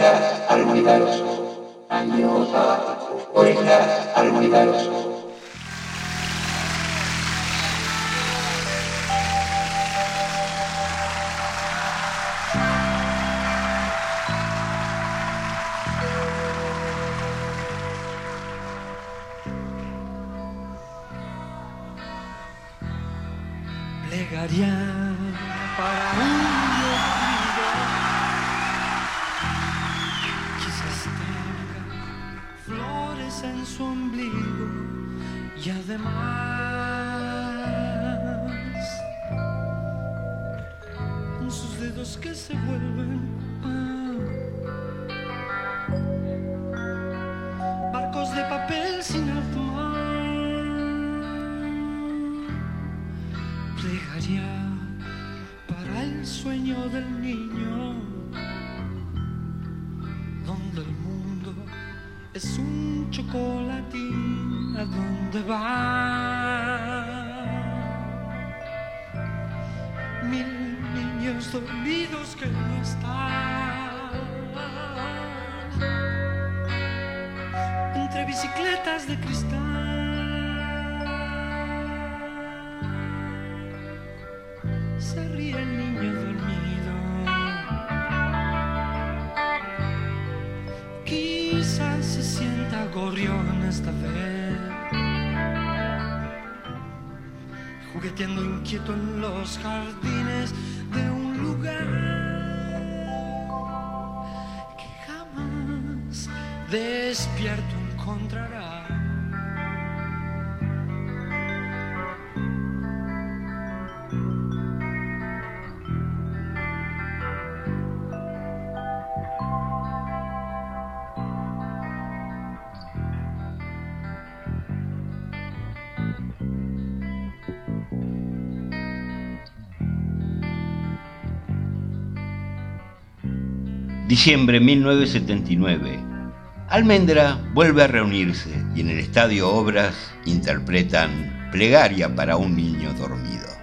orejas al olvidaros, año sabático, orejas. del niño, donde el mundo es un chocolatín, ¿a dónde va? Mil niños dormidos que no están entre bicicletas de cristal. quieto en los jardines de un lugar que jamás despierto encontrará. Diciembre 1979. Almendra vuelve a reunirse y en el estadio Obras interpretan Plegaria para un niño dormido.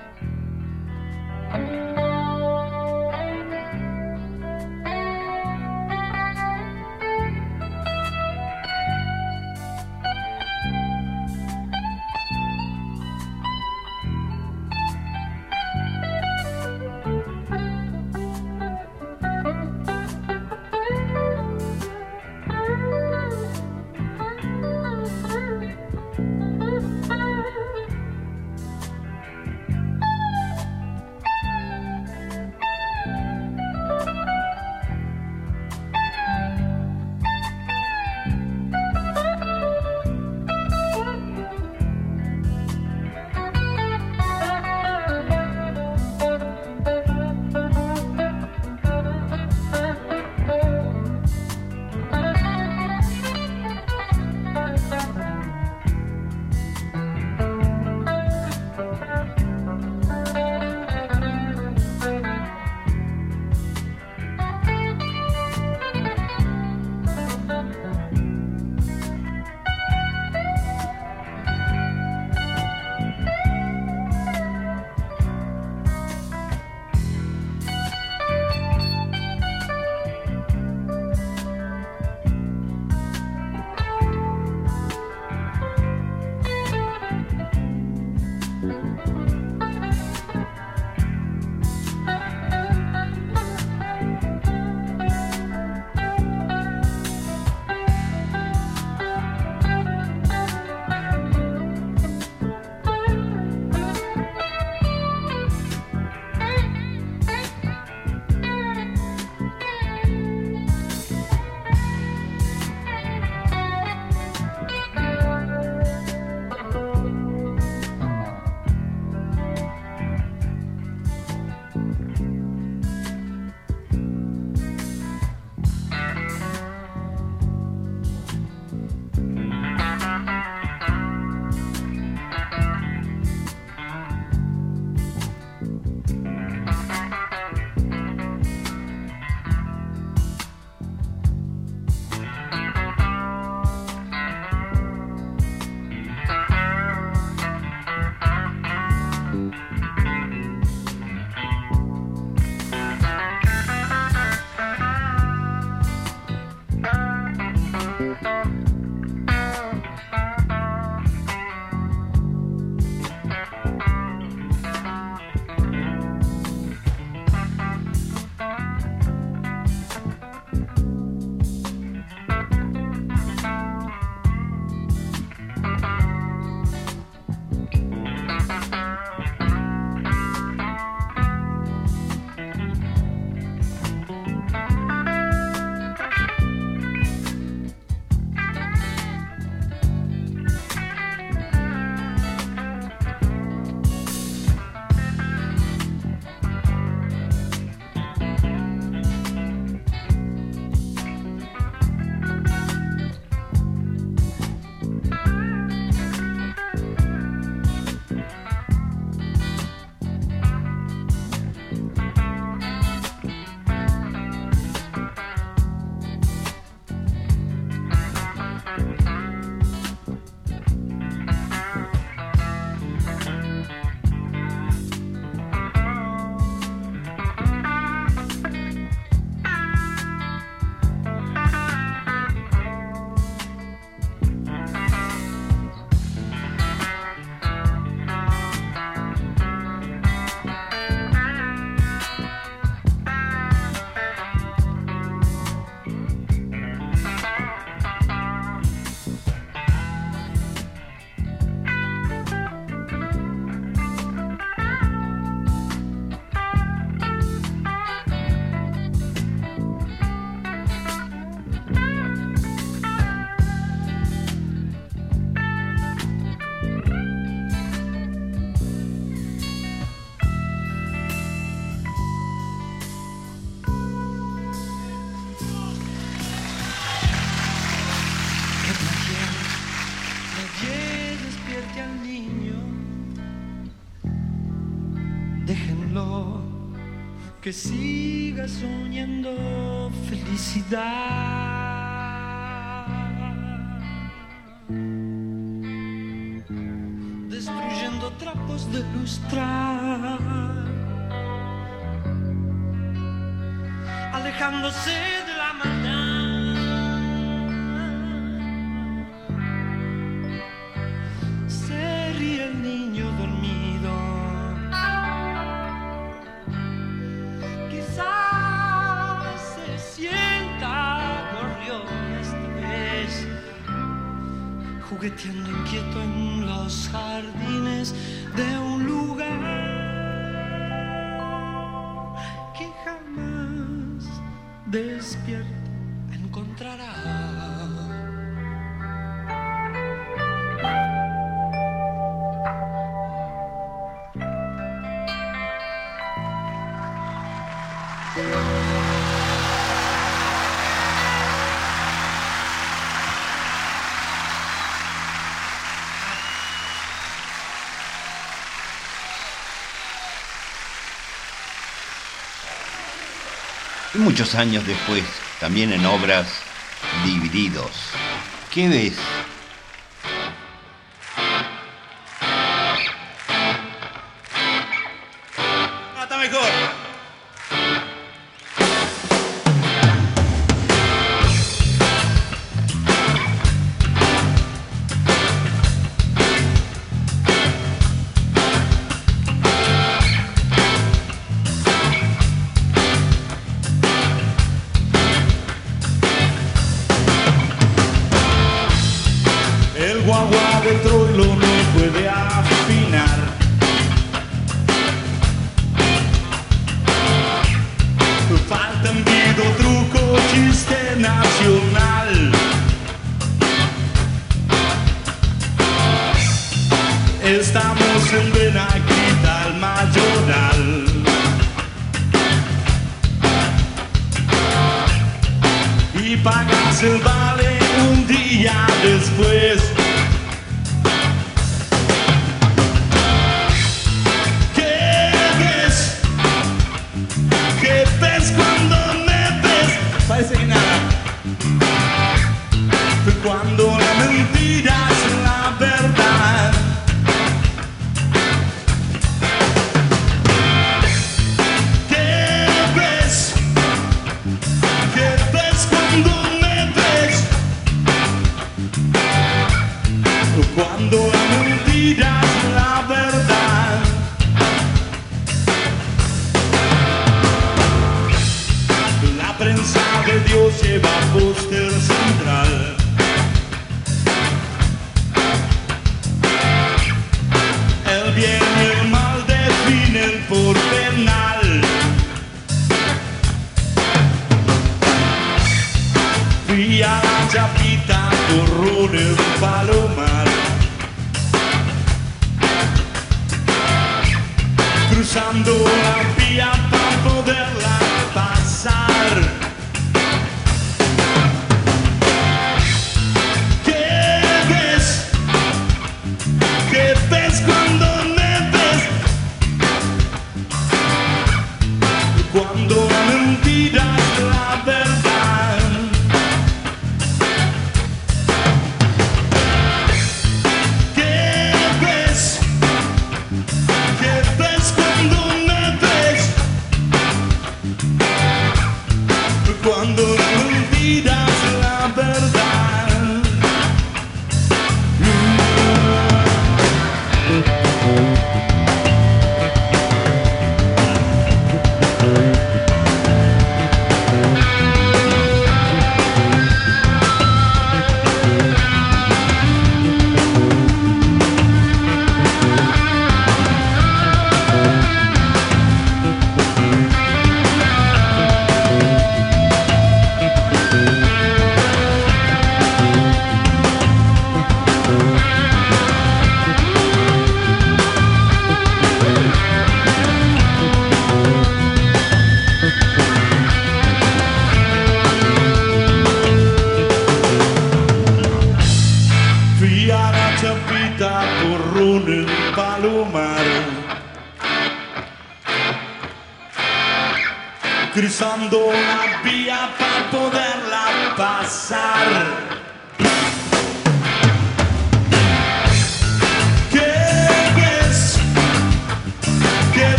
que siga soñando felicidad, destruyendo trapos de lustrar, alejándose de que inquieto en los jardines y muchos años después, también en obras divididos. ¿Qué ves? estamos en Benaguita, al Mayoral. Y pagas el vale un día después.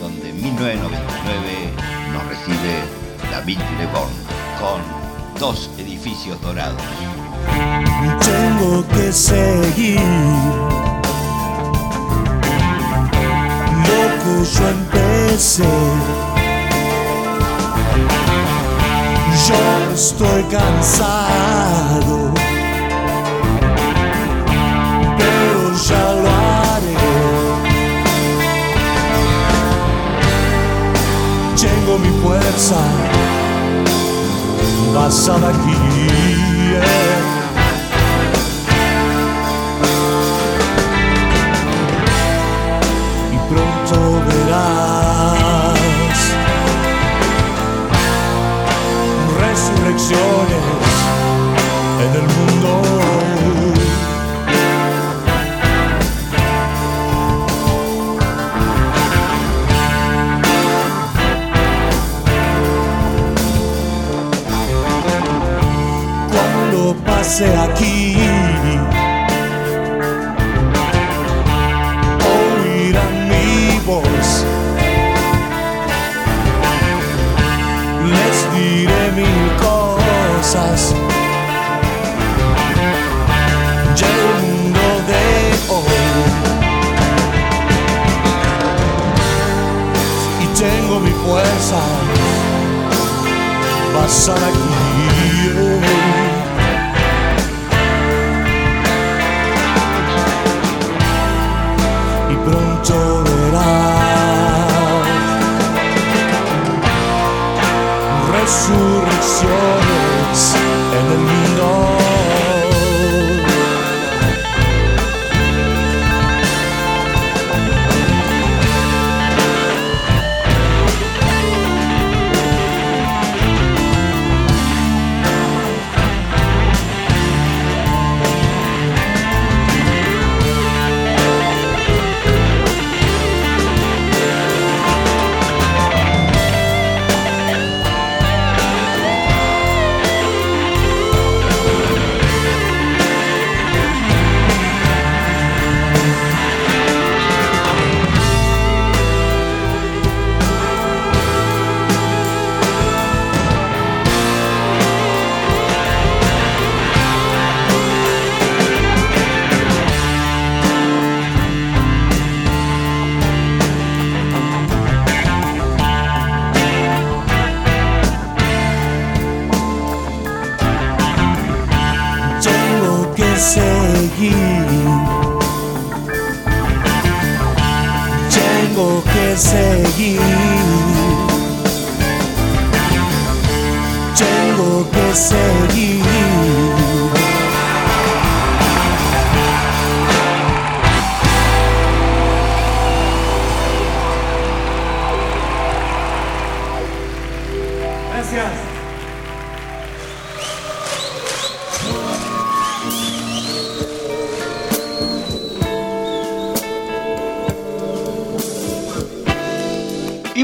Donde en 1999 nos recibe David Lebón con dos edificios dorados. Tengo que seguir lo que yo empecé. Yo estoy cansado, Mi fuerza basada aquí. Pase aquí oirán mi voz. Les diré mil cosas. Ya de hoy. Y tengo mi fuerza basada aquí. Tengo que seguir. Tengo que seguir.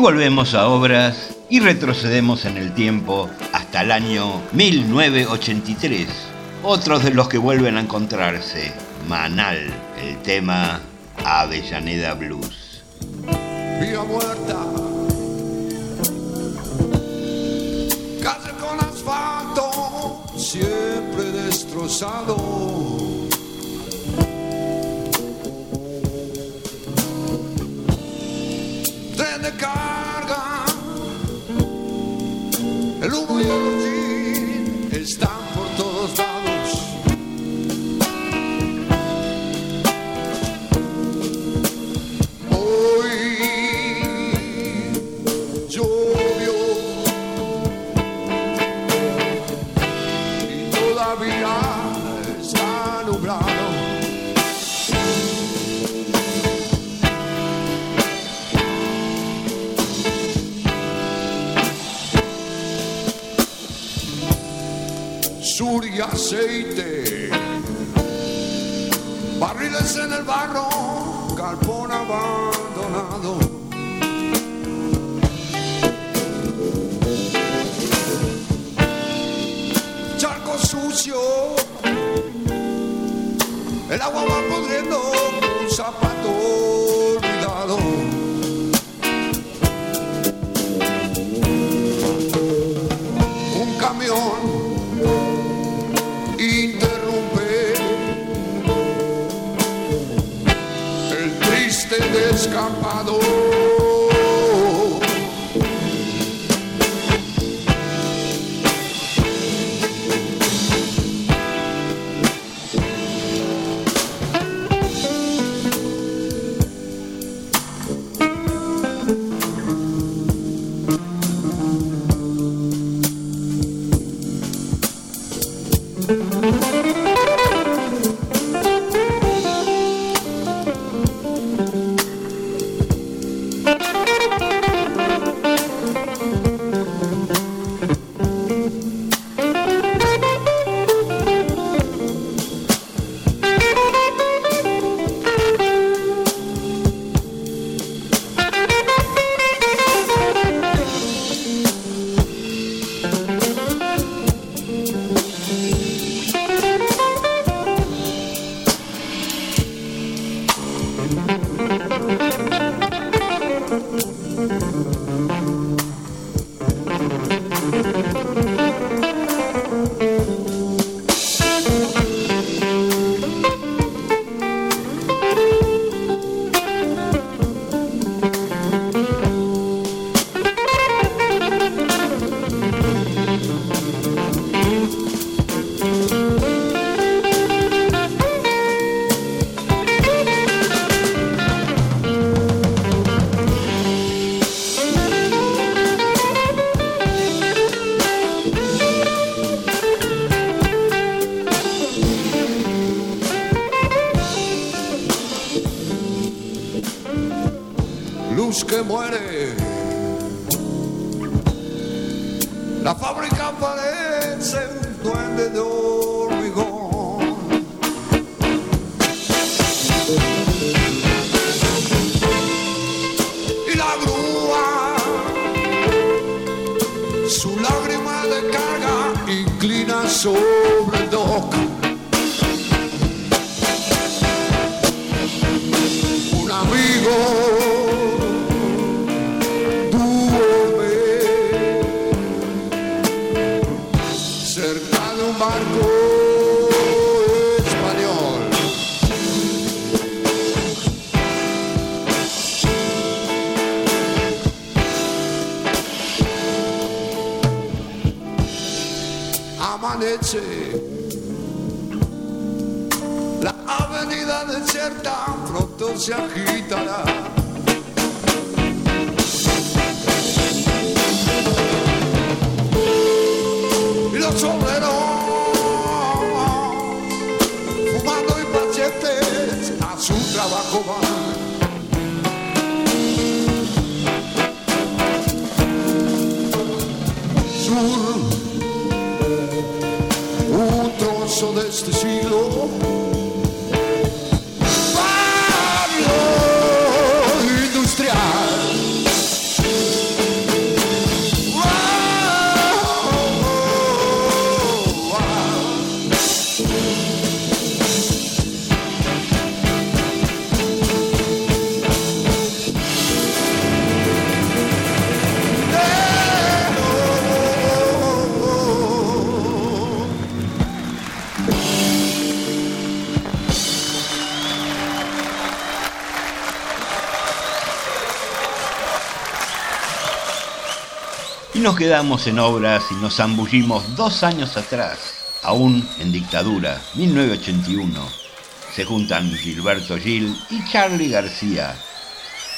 Volvemos a obras y retrocedemos en el tiempo hasta el año 1983. Otros de los que vuelven a encontrarse, Manal, el tema Avellaneda Blues. Vía muerta, con asfalto, siempre destrozado. El aceite, barriles en el barro, galpón abandonado. Charco sucio, el agua va pudriendo un zapato soul. Pronto Nos quedamos en obras y nos zambullimos dos años atrás, aún en dictadura, 1981. Se juntan Gilberto Gil y Charlie García.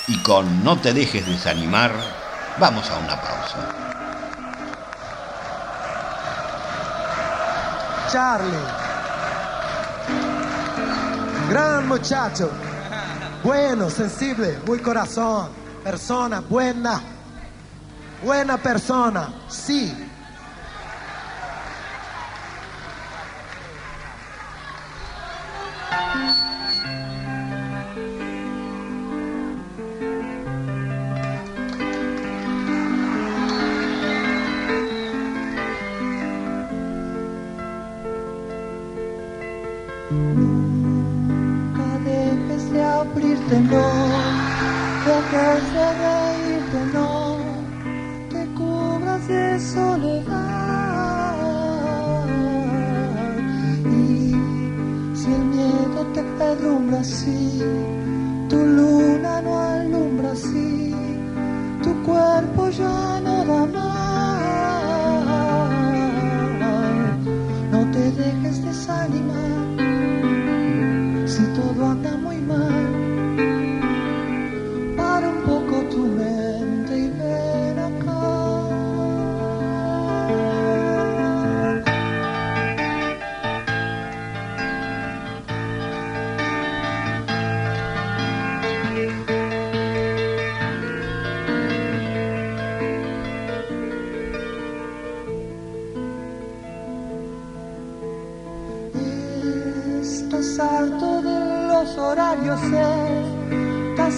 Y con No te dejes desanimar, vamos a una pausa. Charlie. Gran muchacho. Bueno, sensible, muy corazón. Persona buena. Buena persona, sí.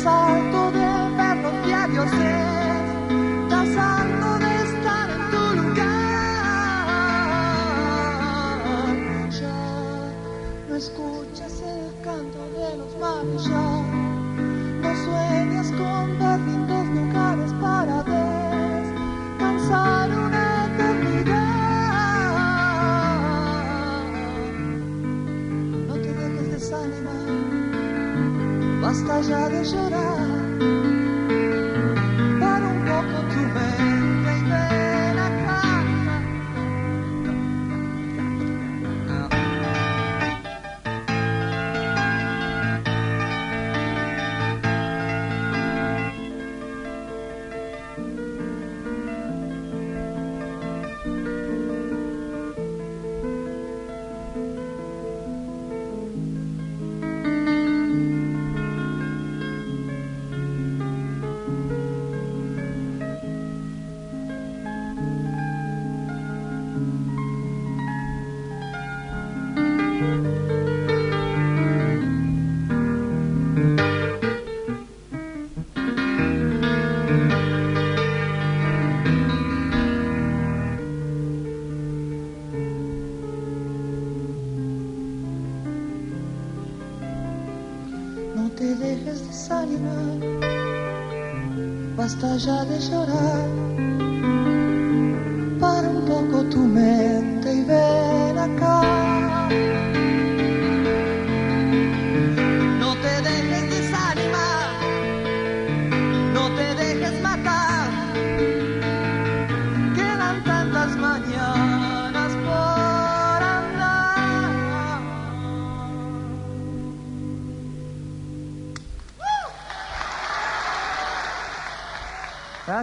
Estás harto de ver los diarios, eh. estás harto de estar en tu lugar. Ya no escuchas el canto de los mares, ya no sueñas con ver lindos lugares para descansar una eternidad. No te dejes desanimar, basta ya de llorar. Basta ya de llorar.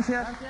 Gracias.